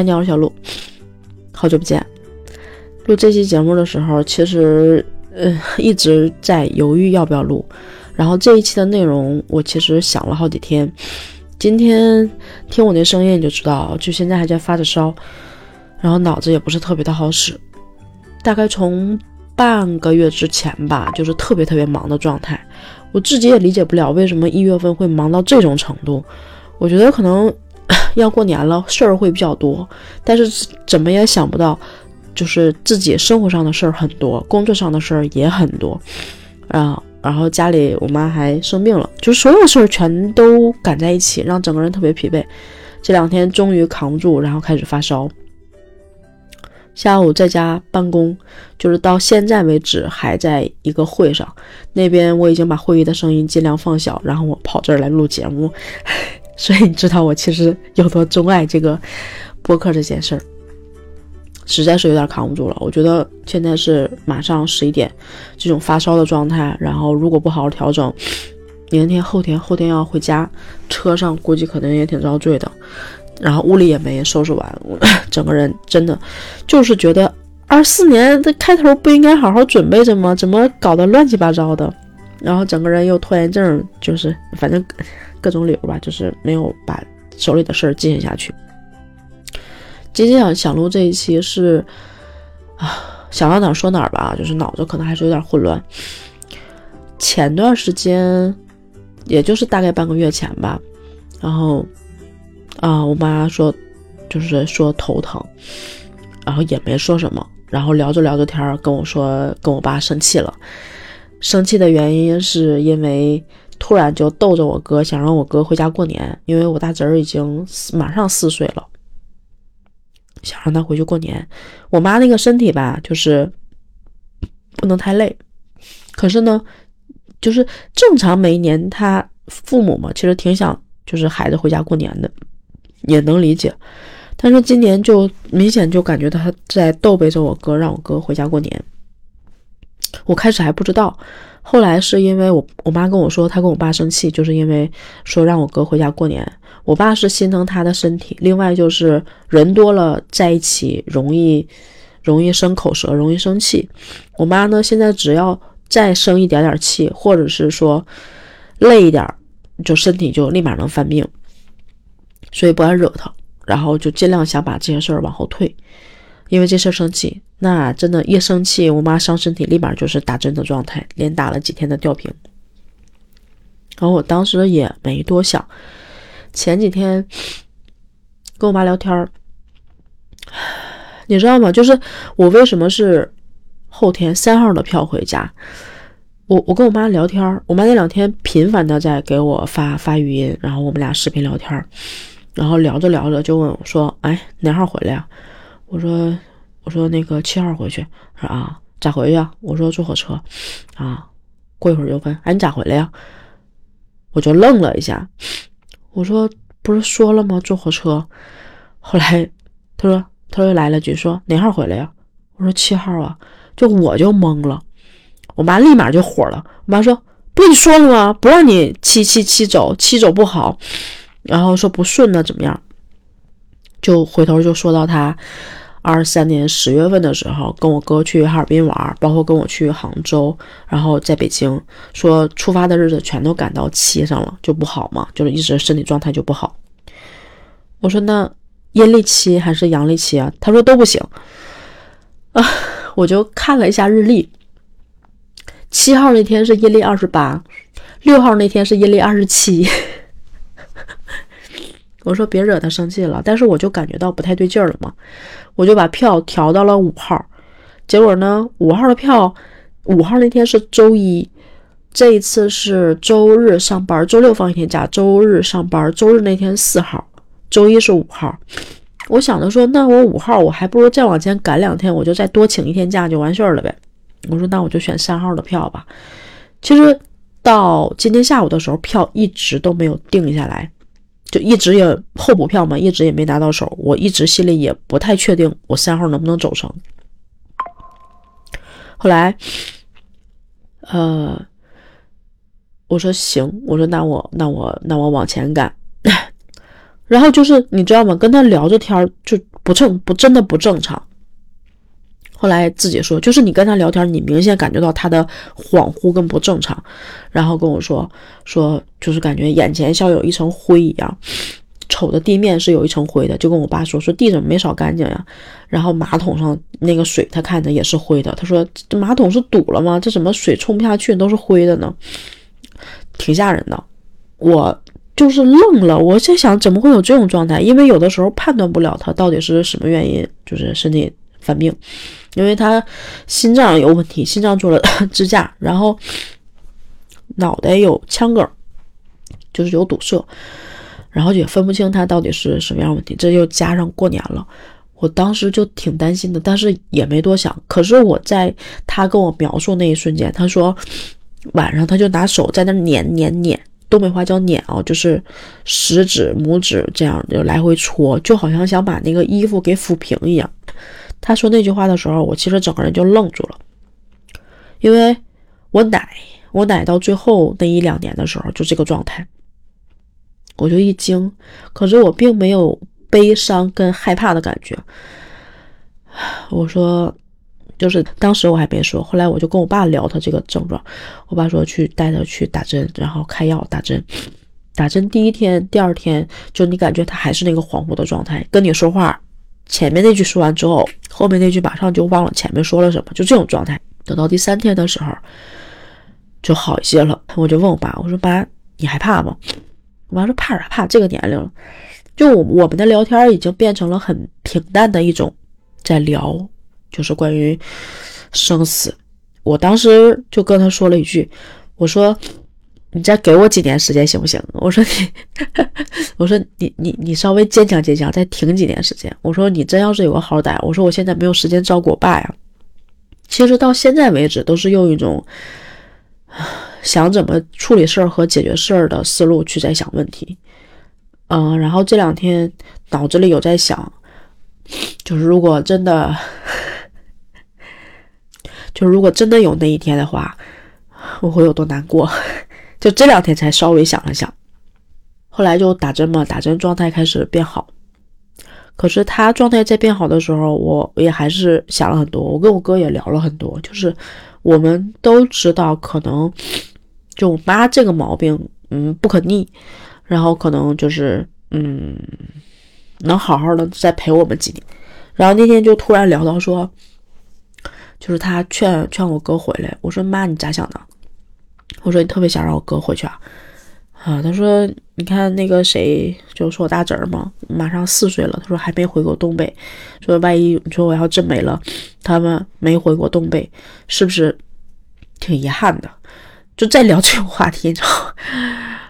嗨，你好，小鹿，好久不见。录这期节目的时候，其实呃一直在犹豫要不要录。然后这一期的内容，我其实想了好几天。今天听我那声音你就知道，就现在还在发着烧，然后脑子也不是特别的好使。大概从半个月之前吧，就是特别特别忙的状态。我自己也理解不了为什么一月份会忙到这种程度。我觉得可能。要过年了，事儿会比较多，但是怎么也想不到，就是自己生活上的事儿很多，工作上的事儿也很多，啊，然后家里我妈还生病了，就所有事儿全都赶在一起，让整个人特别疲惫。这两天终于扛住，然后开始发烧。下午在家办公，就是到现在为止还在一个会上，那边我已经把会议的声音尽量放小，然后我跑这儿来录节目。所以你知道我其实有多钟爱这个播客这件事儿，实在是有点扛不住了。我觉得现在是马上十一点，这种发烧的状态，然后如果不好好调整，明天、后天、后天要回家，车上估计可能也挺遭罪的。然后屋里也没收拾完，整个人真的就是觉得二四年的开头不应该好好准备着吗？怎么搞得乱七八糟的？然后整个人又拖延症，就是反正。各种理由吧，就是没有把手里的事儿进行下去。今天想想录这一期是啊，想到哪儿说哪儿吧，就是脑子可能还是有点混乱。前段时间，也就是大概半个月前吧，然后啊，我妈说就是说头疼，然后也没说什么，然后聊着聊着天儿跟我说跟我爸生气了，生气的原因是因为。突然就逗着我哥，想让我哥回家过年，因为我大侄儿已经马上四岁了，想让他回去过年。我妈那个身体吧，就是不能太累，可是呢，就是正常每一年他父母嘛，其实挺想就是孩子回家过年的，也能理解。但是今年就明显就感觉他在逗背着我哥，让我哥回家过年。我开始还不知道。后来是因为我我妈跟我说，她跟我爸生气，就是因为说让我哥回家过年。我爸是心疼他的身体，另外就是人多了在一起容易容易生口舌，容易生气。我妈呢，现在只要再生一点点气，或者是说累一点，就身体就立马能犯病，所以不爱惹他，然后就尽量想把这些事儿往后退。因为这事儿生气，那真的，一生气，我妈伤身体，立马就是打针的状态，连打了几天的吊瓶。然后我当时也没多想，前几天跟我妈聊天儿，你知道吗？就是我为什么是后天三号的票回家？我我跟我妈聊天儿，我妈那两天频繁的在给我发发语音，然后我们俩视频聊天儿，然后聊着聊着就问我说：“哎，哪号回来呀？”我说，我说那个七号回去，说啊，咋回去啊？我说坐火车，啊，过一会儿就问，哎，你咋回来呀？我就愣了一下，我说不是说了吗？坐火车。后来他说，他又来了句说哪号回来呀？我说七号啊，就我就懵了，我妈立马就火了，我妈说不跟你说了吗？不让你七七七走，七走不好，然后说不顺呢怎么样？就回头就说到他。二三年十月份的时候，跟我哥去哈尔滨玩，包括跟我去杭州，然后在北京，说出发的日子全都赶到七上了，就不好嘛，就是一直身体状态就不好。我说那阴历七还是阳历七啊？他说都不行。啊，我就看了一下日历，七号那天是阴历二十八，六号那天是阴历二十七。我说别惹他生气了，但是我就感觉到不太对劲儿了嘛，我就把票调到了五号，结果呢，五号的票，五号那天是周一，这一次是周日上班，周六放一天假，周日上班，周日那天四号，周一是五号。我想着说，那我五号我还不如再往前赶两天，我就再多请一天假就完事儿了呗。我说那我就选三号的票吧。其实到今天下午的时候，票一直都没有定下来。就一直也候补票嘛，一直也没拿到手。我一直心里也不太确定，我三号能不能走成。后来，呃，我说行，我说那我那我那我往前赶。然后就是你知道吗？跟他聊着天就不不正不真的不正常。后来自己说，就是你跟他聊天，你明显感觉到他的恍惚跟不正常，然后跟我说说，就是感觉眼前像有一层灰一样，瞅着地面是有一层灰的，就跟我爸说说地怎么没扫干净呀？然后马桶上那个水他看着也是灰的，他说这马桶是堵了吗？这怎么水冲不下去都是灰的呢？挺吓人的，我就是愣了，我在想怎么会有这种状态？因为有的时候判断不了他到底是什么原因，就是身体犯病。因为他心脏有问题，心脏做了 支架，然后脑袋有腔梗，就是有堵塞，然后也分不清他到底是什么样问题。这又加上过年了，我当时就挺担心的，但是也没多想。可是我在他跟我描述那一瞬间，他说晚上他就拿手在那捻捻捻，东北话叫捻啊，就是食指、拇指这样就来回搓，就好像想把那个衣服给抚平一样。他说那句话的时候，我其实整个人就愣住了，因为我奶，我奶到最后那一两年的时候就这个状态，我就一惊，可是我并没有悲伤跟害怕的感觉。我说，就是当时我还没说，后来我就跟我爸聊他这个症状，我爸说去带他去打针，然后开药打针，打针第一天、第二天，就你感觉他还是那个恍惚的状态，跟你说话。前面那句说完之后，后面那句马上就忘了前面说了什么，就这种状态。等到第三天的时候，就好一些了。我就问我爸，我说爸，你害怕吗？我妈说怕啥怕？这个年龄了，就我我们的聊天已经变成了很平淡的一种在聊，就是关于生死。我当时就跟他说了一句，我说。你再给我几年时间行不行？我说你，我说你你你稍微坚强坚强，再挺几年时间。我说你真要是有个好歹，我说我现在没有时间照顾我爸呀。其实到现在为止，都是用一种想怎么处理事儿和解决事儿的思路去在想问题。嗯，然后这两天脑子里有在想，就是如果真的，就是如果真的有那一天的话，我会有多难过。就这两天才稍微想了想，后来就打针嘛，打针状态开始变好。可是他状态在变好的时候，我也还是想了很多。我跟我哥也聊了很多，就是我们都知道，可能就我妈这个毛病，嗯，不可逆，然后可能就是嗯，能好好的再陪我们几年。然后那天就突然聊到说，就是他劝劝我哥回来，我说妈，你咋想的？我说你特别想让我哥回去啊？啊，他说你看那个谁，就说我大侄儿嘛，马上四岁了，他说还没回过东北，说万一你说我要真没了，他们没回过东北，是不是挺遗憾的？就在聊这个话题，你知道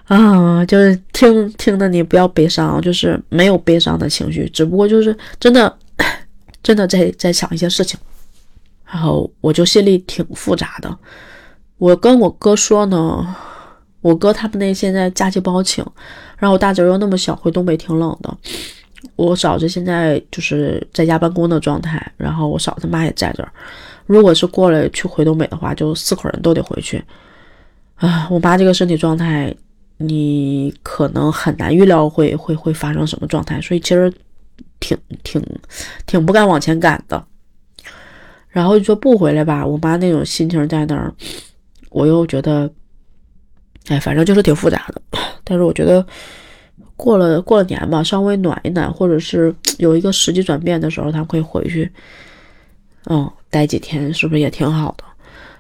啊，就是听听的你不要悲伤，就是没有悲伤的情绪，只不过就是真的真的在在想一些事情，然后我就心里挺复杂的。我跟我哥说呢，我哥他们那现在假期不好请，然后我大侄儿又那么小，回东北挺冷的。我嫂子现在就是在家办公的状态，然后我嫂子妈也在这儿。如果是过来去回东北的话，就四口人都得回去。啊，我妈这个身体状态，你可能很难预料会会会发生什么状态，所以其实挺挺挺不敢往前赶的。然后就说不回来吧，我妈那种心情在那儿。我又觉得，哎，反正就是挺复杂的。但是我觉得过了过了年吧，稍微暖一暖，或者是有一个时机转变的时候，他可以回去，嗯，待几天，是不是也挺好的？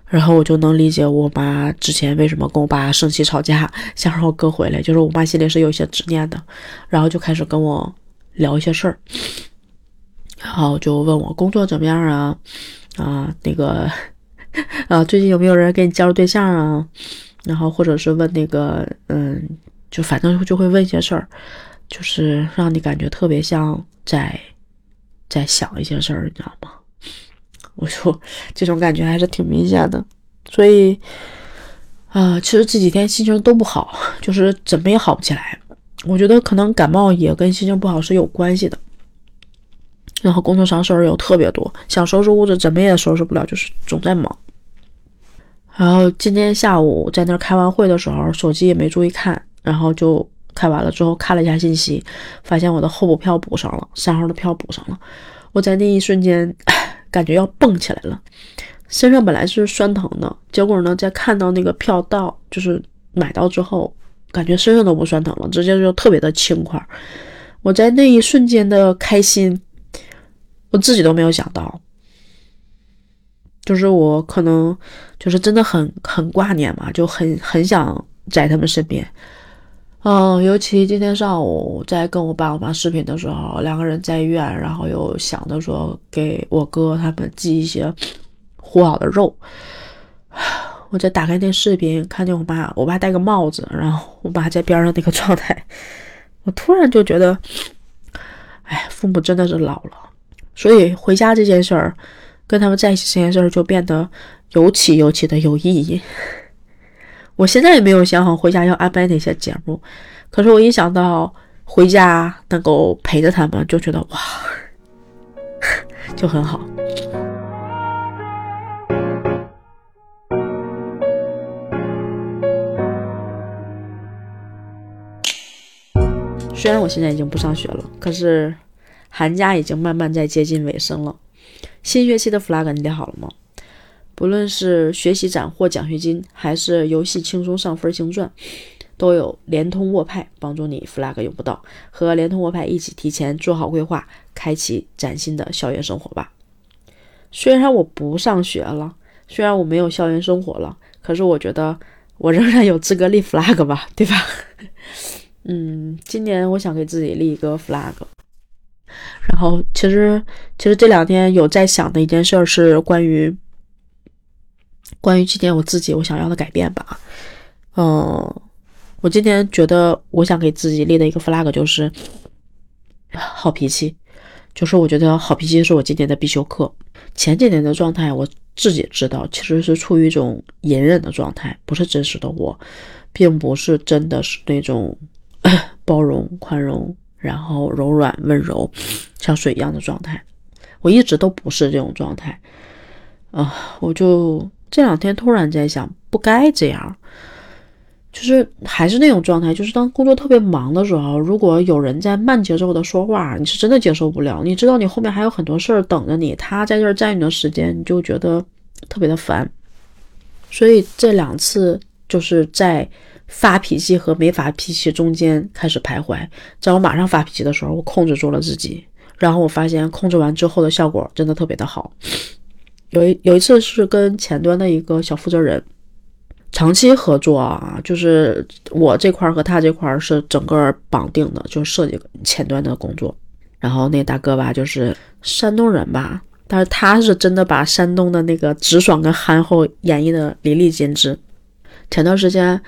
然后我就能理解我妈之前为什么跟我爸生气吵架，想让我哥回来，就是我妈心里是有一些执念的。然后就开始跟我聊一些事儿，然后就问我工作怎么样啊？啊，那个。啊，最近有没有人给你介绍对象啊？然后或者是问那个，嗯，就反正就会问一些事儿，就是让你感觉特别像在在想一些事儿，你知道吗？我说这种感觉还是挺明显的。所以啊，其实这几天心情都不好，就是怎么也好不起来。我觉得可能感冒也跟心情不好是有关系的。然后工作上事儿又特别多，想收拾屋子怎么也收拾不了，就是总在忙。然后今天下午在那儿开完会的时候，手机也没注意看，然后就开完了之后看了一下信息，发现我的候补票补上了，三号的票补上了。我在那一瞬间感觉要蹦起来了，身上本来是酸疼的，结果呢，在看到那个票到就是买到之后，感觉身上都不酸疼了，直接就特别的轻快。我在那一瞬间的开心，我自己都没有想到。就是我可能就是真的很很挂念嘛，就很很想在他们身边。嗯，尤其今天上午在跟我爸我妈视频的时候，两个人在医院，然后又想着说给我哥他们寄一些和好的肉。我再打开那视频，看见我爸，我爸戴个帽子，然后我爸在边上那个状态，我突然就觉得，哎，父母真的是老了。所以回家这件事儿，跟他们在一起这件事儿就变得尤其尤其的有意义。我现在也没有想好回家要安排哪些节目，可是我一想到回家能够陪着他们，就觉得哇，就很好。虽然我现在已经不上学了，可是寒假已经慢慢在接近尾声了。新学期的 flag 你列好了吗？不论是学习斩获奖学金，还是游戏轻松上分星钻，都有联通沃派帮助你 flag 永不倒。和联通沃派一起提前做好规划，开启崭新的校园生活吧。虽然我不上学了，虽然我没有校园生活了，可是我觉得我仍然有资格立 flag 吧，对吧？嗯，今年我想给自己立一个 flag。然后，其实其实这两天有在想的一件事是关于。关于今天我自己我想要的改变吧，嗯，我今天觉得我想给自己立的一个 flag 就是好脾气，就是我觉得好脾气是我今年的必修课。前几年的状态我自己知道，其实是处于一种隐忍的状态，不是真实的我，并不是真的是那种 包容、宽容，然后柔软、温柔，像水一样的状态。我一直都不是这种状态，啊，我就。这两天突然在想，不该这样，就是还是那种状态，就是当工作特别忙的时候，如果有人在慢节奏的说话，你是真的接受不了。你知道你后面还有很多事儿等着你，他在这儿占你的时间，你就觉得特别的烦。所以这两次就是在发脾气和没发脾气中间开始徘徊。在我马上发脾气的时候，我控制住了自己，然后我发现控制完之后的效果真的特别的好。有一有一次是跟前端的一个小负责人长期合作啊，就是我这块和他这块是整个绑定的，就设计前端的工作。然后那大哥吧，就是山东人吧，但是他是真的把山东的那个直爽跟憨厚演绎的淋漓尽致。前段时间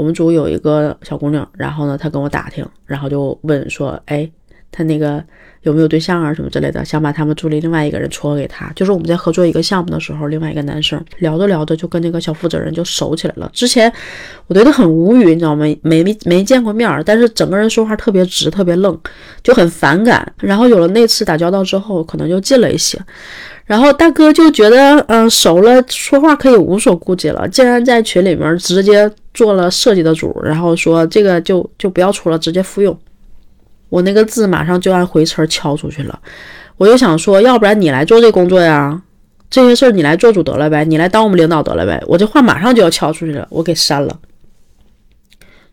我们组有一个小姑娘，然后呢，她跟我打听，然后就问说，哎，她那个。有没有对象啊什么之类的，想把他们组里另外一个人撮给她。就是我们在合作一个项目的时候，另外一个男生聊着聊着就跟那个小负责人就熟起来了。之前我对他很无语，你知道吗？没没没见过面，但是整个人说话特别直，特别愣，就很反感。然后有了那次打交道之后，可能就近了一些。然后大哥就觉得，嗯，熟了，说话可以无所顾忌了，竟然在群里面直接做了设计的组，然后说这个就就不要出了，直接复用。我那个字马上就按回词敲出去了，我就想说，要不然你来做这工作呀，这些事儿你来做主得了呗，你来当我们领导得了呗。我这话马上就要敲出去了，我给删了。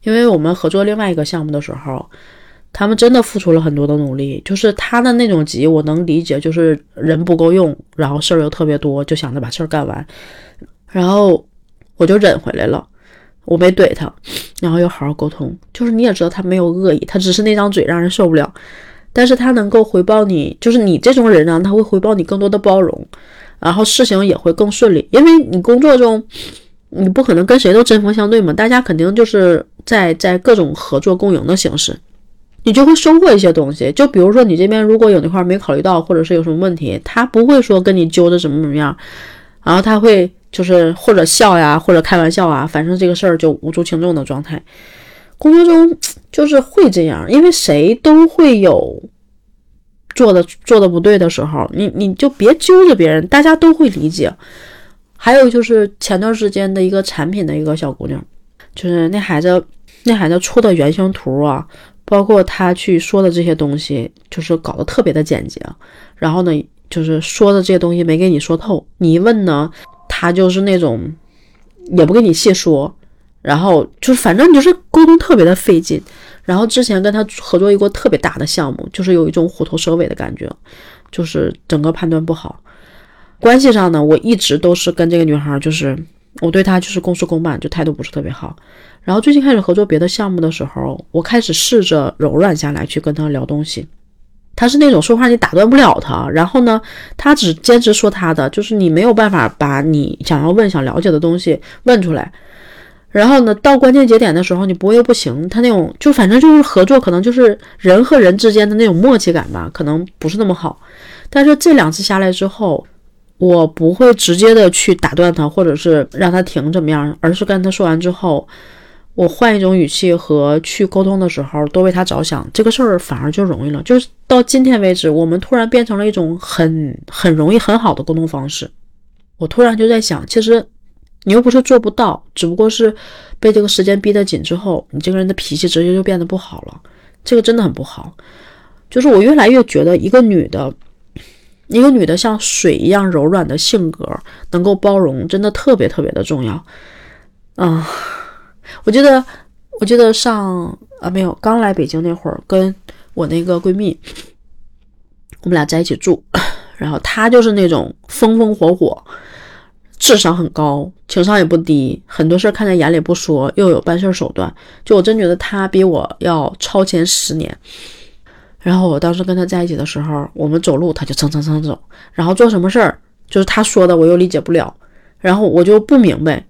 因为我们合作另外一个项目的时候，他们真的付出了很多的努力，就是他的那种急，我能理解，就是人不够用，然后事儿又特别多，就想着把事儿干完，然后我就忍回来了。我没怼他，然后又好好沟通。就是你也知道他没有恶意，他只是那张嘴让人受不了。但是他能够回报你，就是你这种人呢，他会回报你更多的包容，然后事情也会更顺利。因为你工作中，你不可能跟谁都针锋相对嘛，大家肯定就是在在各种合作共赢的形式，你就会收获一些东西。就比如说你这边如果有那块没考虑到，或者是有什么问题，他不会说跟你揪着怎么怎么样，然后他会。就是或者笑呀，或者开玩笑啊，反正这个事儿就无足轻重的状态。工作中就是会这样，因为谁都会有做的做的不对的时候，你你就别揪着别人，大家都会理解。还有就是前段时间的一个产品的一个小姑娘，就是那孩子那孩子出的原型图啊，包括他去说的这些东西，就是搞得特别的简洁。然后呢，就是说的这些东西没给你说透，你一问呢，他就是那种也不跟你细说，然后就是反正就是沟通特别的费劲。然后之前跟他合作一个特别大的项目，就是有一种虎头蛇尾的感觉，就是整个判断不好。关系上呢，我一直都是跟这个女孩，就是我对她就是公事公办，就态度不是特别好。然后最近开始合作别的项目的时候，我开始试着柔软下来去跟他聊东西。他是那种说话你打断不了他，然后呢，他只坚持说他的，就是你没有办法把你想要问、想了解的东西问出来。然后呢，到关键节点的时候，你不会又不行。他那种就反正就是合作，可能就是人和人之间的那种默契感吧，可能不是那么好。但是这两次下来之后。我不会直接的去打断他，或者是让他停怎么样，而是跟他说完之后，我换一种语气和去沟通的时候，多为他着想，这个事儿反而就容易了。就是到今天为止，我们突然变成了一种很很容易很好的沟通方式。我突然就在想，其实你又不是做不到，只不过是被这个时间逼得紧之后，你这个人的脾气直接就变得不好了。这个真的很不好。就是我越来越觉得一个女的。一个女的像水一样柔软的性格，能够包容，真的特别特别的重要。啊，我记得，我记得上啊没有刚来北京那会儿，跟我那个闺蜜，我们俩在一起住，然后她就是那种风风火火，智商很高，情商也不低，很多事儿看在眼里不说，又有办事手段，就我真觉得她比我要超前十年。然后我当时跟她在一起的时候，我们走路她就蹭蹭蹭走，然后做什么事儿就是她说的我又理解不了，然后我就不明白，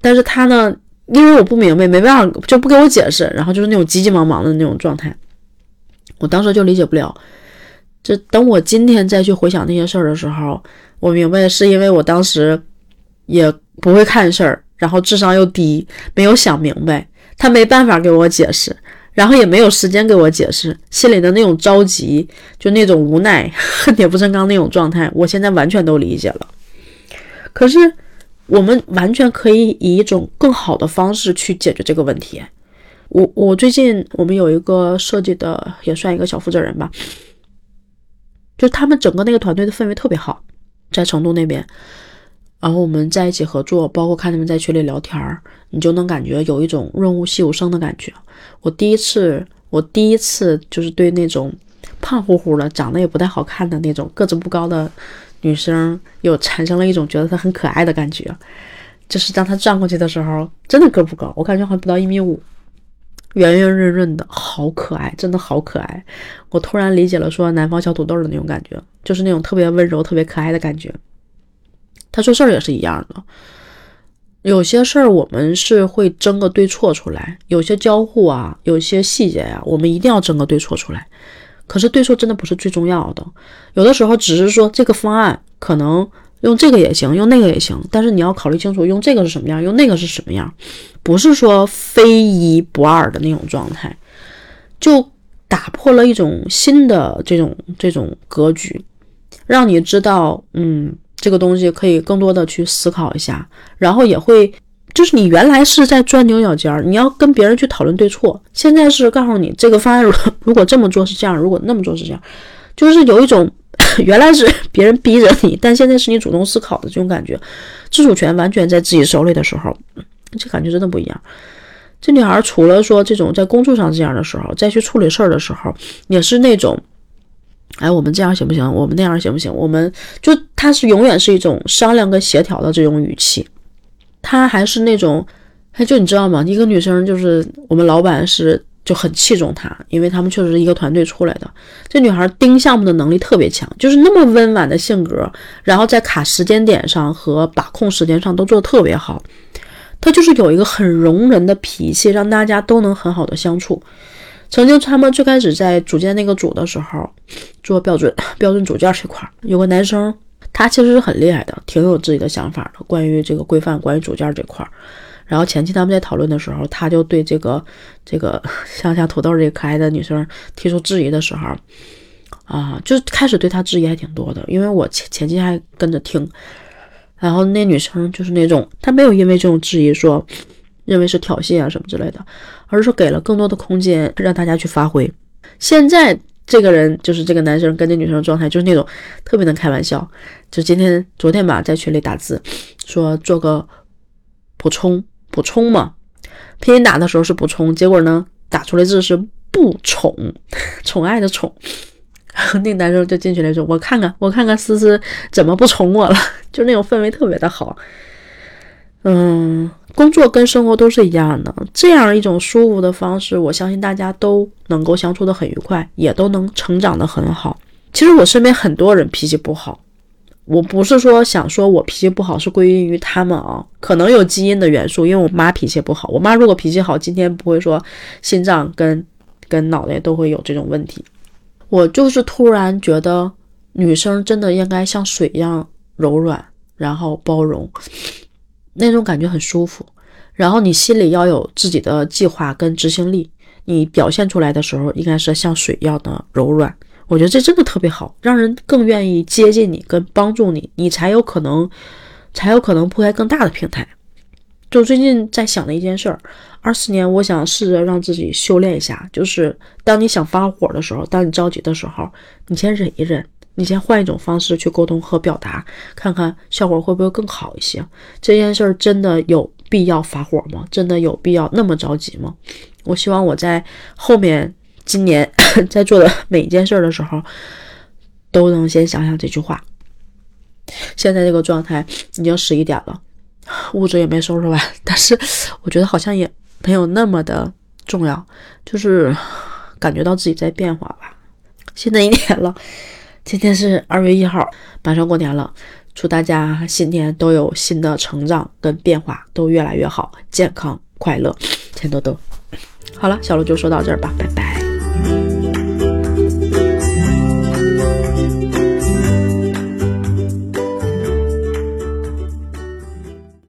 但是他呢，因为我不明白，没办法就不给我解释，然后就是那种急急忙忙的那种状态，我当时就理解不了。这等我今天再去回想那些事儿的时候，我明白是因为我当时也不会看事儿，然后智商又低，没有想明白，他没办法给我解释。然后也没有时间给我解释，心里的那种着急，就那种无奈、恨铁不成钢那种状态，我现在完全都理解了。可是，我们完全可以以一种更好的方式去解决这个问题。我我最近我们有一个设计的，也算一个小负责人吧，就他们整个那个团队的氛围特别好，在成都那边。然后我们在一起合作，包括看他们在群里聊天儿，你就能感觉有一种润物细无声的感觉。我第一次，我第一次就是对那种胖乎乎的、长得也不太好看的那种个子不高的女生，有产生了一种觉得她很可爱的感觉。就是当她转过去的时候，真的个不高，我感觉好像不到一米五，圆圆润润的，好可爱，真的好可爱。我突然理解了说南方小土豆的那种感觉，就是那种特别温柔、特别可爱的感觉。他说事儿也是一样的，有些事儿我们是会争个对错出来，有些交互啊，有些细节呀，我们一定要争个对错出来。可是对错真的不是最重要的，有的时候只是说这个方案可能用这个也行，用那个也行，但是你要考虑清楚用这个是什么样，用那个是什么样，不是说非一不二的那种状态，就打破了一种新的这种这种格局，让你知道，嗯。这个东西可以更多的去思考一下，然后也会，就是你原来是在钻牛角尖儿，你要跟别人去讨论对错，现在是告诉你这个方案如 果这么做是这样，如果那么做是这样，就是有一种原来是别人逼着你，但现在是你主动思考的这种感觉，自主权完全在自己手里的时候，这感觉真的不一样。这女孩除了说这种在工作上这样的时候，再去处理事儿的时候，也是那种。哎，我们这样行不行？我们那样行不行？我们就她是永远是一种商量跟协调的这种语气，他还是那种，她，就你知道吗？一个女生就是我们老板是就很器重她，因为他们确实是一个团队出来的。这女孩盯项目的能力特别强，就是那么温婉的性格，然后在卡时间点上和把控时间上都做得特别好。她就是有一个很容人的脾气，让大家都能很好的相处。曾经他们最开始在组建那个组的时候，做标准标准组件这块，有个男生，他其实是很厉害的，挺有自己的想法的，关于这个规范，关于组件这块儿。然后前期他们在讨论的时候，他就对这个这个 像像土豆这个可爱的女生提出质疑的时候，啊，就开始对他质疑还挺多的，因为我前前期还跟着听，然后那女生就是那种，她没有因为这种质疑说。认为是挑衅啊什么之类的，而是给了更多的空间让大家去发挥。现在这个人就是这个男生跟这女生的状态，就是那种特别能开玩笑。就今天、昨天吧，在群里打字说做个补充，补充嘛，拼音打的时候是补充，结果呢打出来字是不宠，宠爱的宠。然后那男生就进去了说：“我看看，我看看思思怎么不宠我了。”就那种氛围特别的好。嗯，工作跟生活都是一样的，这样一种舒服的方式，我相信大家都能够相处的很愉快，也都能成长的很好。其实我身边很多人脾气不好，我不是说想说我脾气不好是归因于他们啊，可能有基因的元素，因为我妈脾气不好，我妈如果脾气好，今天不会说心脏跟跟脑袋都会有这种问题。我就是突然觉得女生真的应该像水一样柔软，然后包容。那种感觉很舒服，然后你心里要有自己的计划跟执行力，你表现出来的时候应该是像水一样的柔软。我觉得这真的特别好，让人更愿意接近你跟帮助你，你才有可能，才有可能铺开更大的平台。就最近在想的一件事儿，二四年我想试着让自己修炼一下，就是当你想发火的时候，当你着急的时候，你先忍一忍。你先换一种方式去沟通和表达，看看效果会不会更好一些。这件事儿真的有必要发火吗？真的有必要那么着急吗？我希望我在后面今年 在做的每一件事的时候，都能先想想这句话。现在这个状态已经十一点了，物质也没收拾完，但是我觉得好像也没有那么的重要，就是感觉到自己在变化吧。新的一年了。今天是二月一号，马上过年了，祝大家新年都有新的成长跟变化，都越来越好，健康快乐，钱多多。好了，小鹿就说到这儿吧，拜拜。